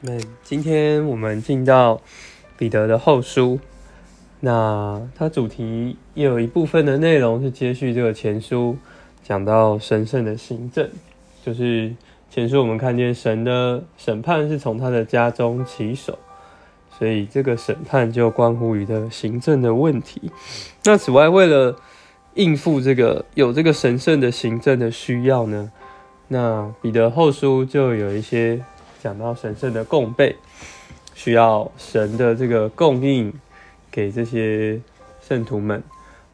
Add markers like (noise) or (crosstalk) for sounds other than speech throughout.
那今天我们进到彼得的后书，那它主题也有一部分的内容是接续这个前书，讲到神圣的行政，就是前书我们看见神的审判是从他的家中起手，所以这个审判就关乎于的行政的问题。那此外，为了应付这个有这个神圣的行政的需要呢，那彼得后书就有一些。讲到神圣的供备，需要神的这个供应给这些圣徒们，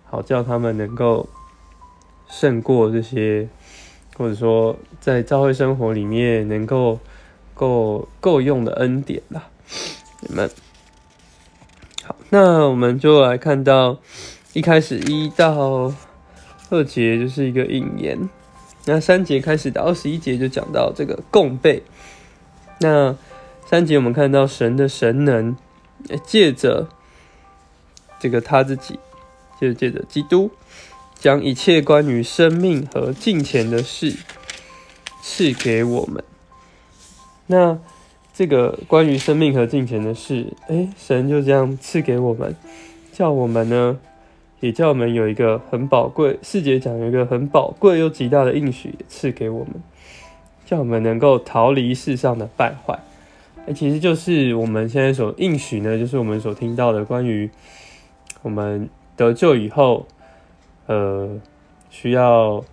好叫他们能够胜过这些，或者说在教会生活里面能够够够用的恩典啦。你们好，那我们就来看到一开始一到二节就是一个引言，那三节开始到二十一节就讲到这个供备。那三节我们看到神的神能，借着这个他自己，就是借着基督，将一切关于生命和金钱的事赐给我们。那这个关于生命和金钱的事，哎，神就这样赐给我们，叫我们呢，也叫我们有一个很宝贵，四节讲有一个很宝贵又极大的应许赐给我们。叫我们能够逃离世上的败坏，哎，其实就是我们现在所应许呢，就是我们所听到的关于我们得救以后，呃，需要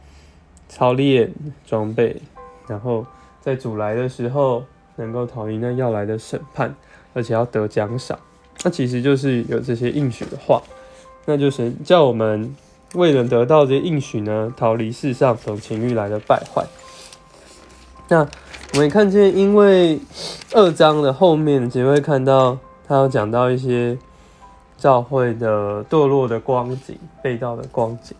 操练装备，然后在主来的时候能够逃离那要来的审判，而且要得奖赏。那其实就是有这些应许的话，那就是叫我们为了得到这些应许呢，逃离世上从情欲来的败坏。那我们看见，因为二章的后面只会看到他要讲到一些教会的堕落的光景、被盗的光景、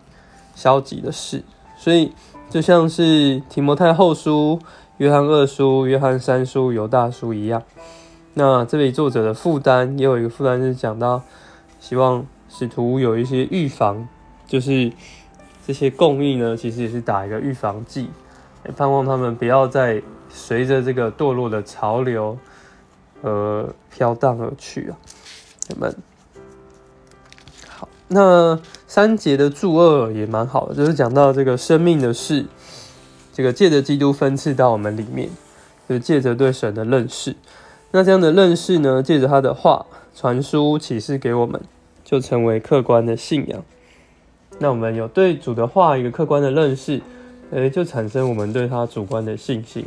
消极的事，所以就像是提摩太后书、约翰二书、约翰三书、犹大书一样。那这里作者的负担也有一个负担是讲到，希望使徒有一些预防，就是这些供应呢，其实也是打一个预防剂。也盼望他们不要再随着这个堕落的潮流而飘荡而去啊！你们好，那三节的注二也蛮好的，就是讲到这个生命的事，这个借着基督分赐到我们里面，就是借着对神的认识。那这样的认识呢，借着他的话传输启示给我们，就成为客观的信仰。那我们有对主的话一个客观的认识。诶，就产生我们对他主观的信心，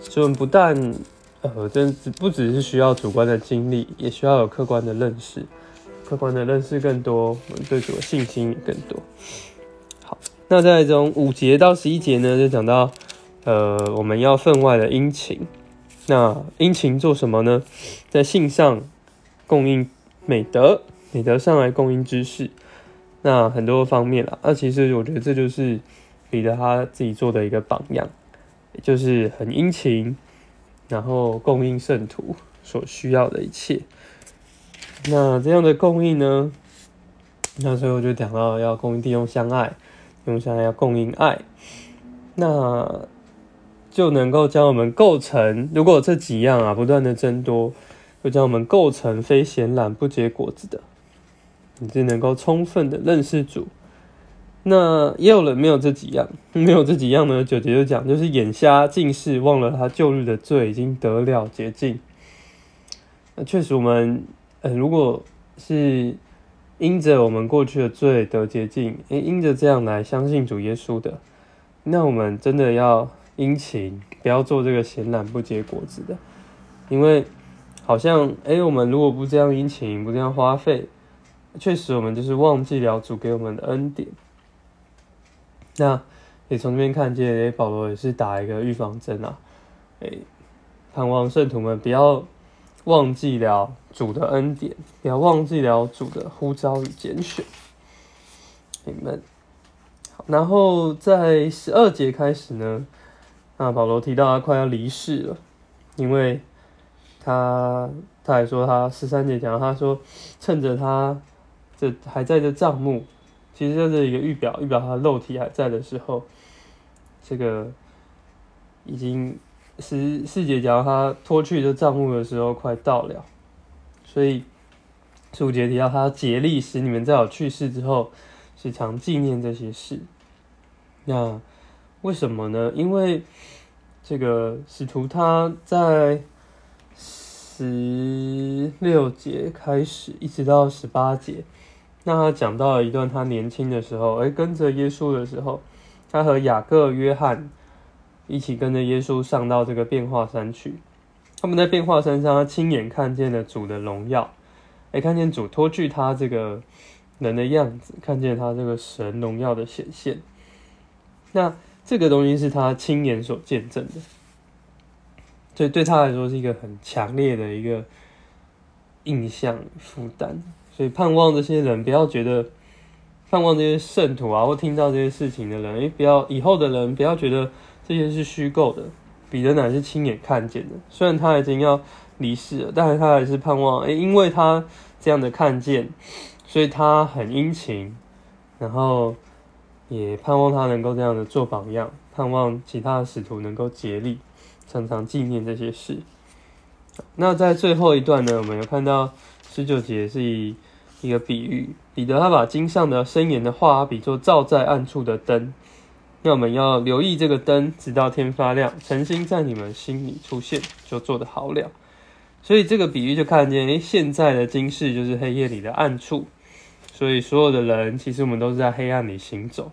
所以我们不但呃，真不只是需要主观的经历，也需要有客观的认识，客观的认识更多，我们对主的信心也更多。好，那在从五节到十一节呢，就讲到呃，我们要分外的殷勤。那殷勤做什么呢？在信上供应美德，美德上来供应知识，那很多方面啦。那其实我觉得这就是。彼得他自己做的一个榜样，就是很殷勤，然后供应圣徒所需要的一切。那这样的供应呢？那最后就讲到要供应弟兄相爱，弟兄相爱要供应爱，那就能够将我们构成。如果这几样啊不断的增多，就将我们构成非显懒不结果子的，你就能够充分的认识主。那也有人没有这几样，(laughs) 没有这几样呢？九节就讲，就是眼瞎、近视，忘了他旧日的罪，已经得了洁净。那确实，我们呃，如果是因着我们过去的罪得洁净，诶，因着这样来相信主耶稣的，那我们真的要殷勤，不要做这个闲懒不结果子的，因为好像诶，我们如果不这样殷勤，不这样花费，确实我们就是忘记了主给我们的恩典。(laughs) 那也从这边看见，诶，保罗也是打一个预防针啊，诶，盼望圣徒们不要忘记了主的恩典，不要忘记了主的呼召与拣选。你们，然后在十二节开始呢，那保罗提到他快要离世了，因为他他还说他十三节讲，他说趁着他这还在这帐幕。其实，在这一个预表，预表他肉体还在的时候，这个已经十四节讲他脱去这账目的时候快到了，所以十五节提到他竭力使你们在我去世之后时常纪念这些事。那为什么呢？因为这个使徒他在十六节开始一直到十八节，那他讲到了一段他年轻的时候，哎，跟着耶稣的时候，他和雅各、约翰。一起跟着耶稣上到这个变化山去。他们在变化山上，他亲眼看见了主的荣耀，哎，看见主脱去他这个人的样子，看见他这个神荣耀的显现。那这个东西是他亲眼所见证的，所以对他来说是一个很强烈的一个印象负担。所以盼望这些人不要觉得，盼望这些圣徒啊，或听到这些事情的人，哎，不要以后的人不要觉得。这些是虚构的，彼得乃是亲眼看见的。虽然他已经要离世了，但是他还是盼望，诶，因为他这样的看见，所以他很殷勤，然后也盼望他能够这样的做榜样，盼望其他的使徒能够竭力，常常纪念这些事。那在最后一段呢，我们有看到十九节是以一个比喻，彼得他把经上的深言的话比作照在暗处的灯。那我们要留意这个灯，直到天发亮，诚心在你们心里出现，就做得好了。所以这个比喻就看见，诶，现在的今世就是黑夜里的暗处，所以所有的人其实我们都是在黑暗里行走。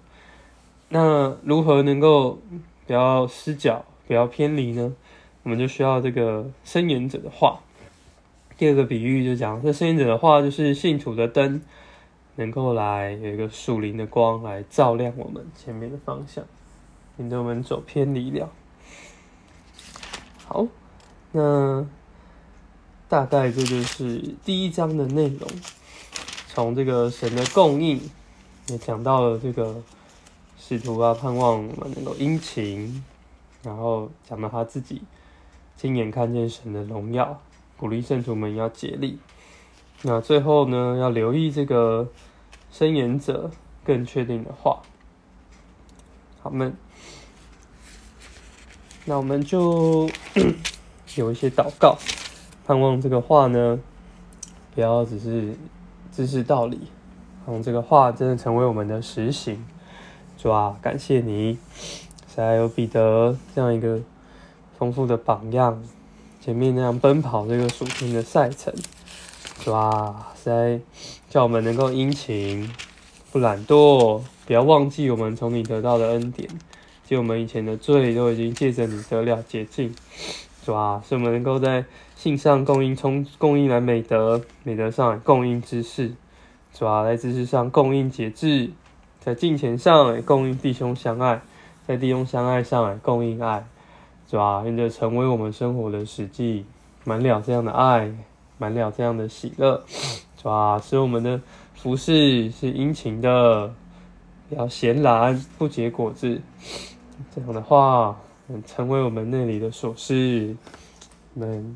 那如何能够不要失脚，不要偏离呢？我们就需要这个伸言者的话。第二个比喻就讲，这圣言者的话就是信徒的灯。能够来有一个树林的光来照亮我们前面的方向，免得我们走偏离了。好，那大概这就是第一章的内容。从这个神的供应，也讲到了这个使徒啊，盼望我们能够殷勤，然后讲到他自己亲眼看见神的荣耀，鼓励圣徒们要竭力。那最后呢，要留意这个。申言者更确定的话，好们，那我们就 (coughs) 有一些祷告，盼望这个话呢，不要只是知识道理，让这个话真的成为我们的实行。主啊，感谢你，才有彼得这样一个丰富的榜样，前面那样奔跑这个属天的赛程。哇塞！叫我们能够殷勤，不懒惰，不要忘记我们从你得到的恩典，就我们以前的罪都已经借着你得了洁净。哇！使我们能够在信上供应充供应来美德，美德上供应知识，哇！在知识上供应节制，在金钱上供应弟兄相爱，在弟兄相爱上来供应爱，是吧！愿这成为我们生活的实际，满了这样的爱。满了这样的喜乐，是吧！使我们的服饰是殷勤的，要闲懒不结果子。这样的话，成为我们那里的琐事，们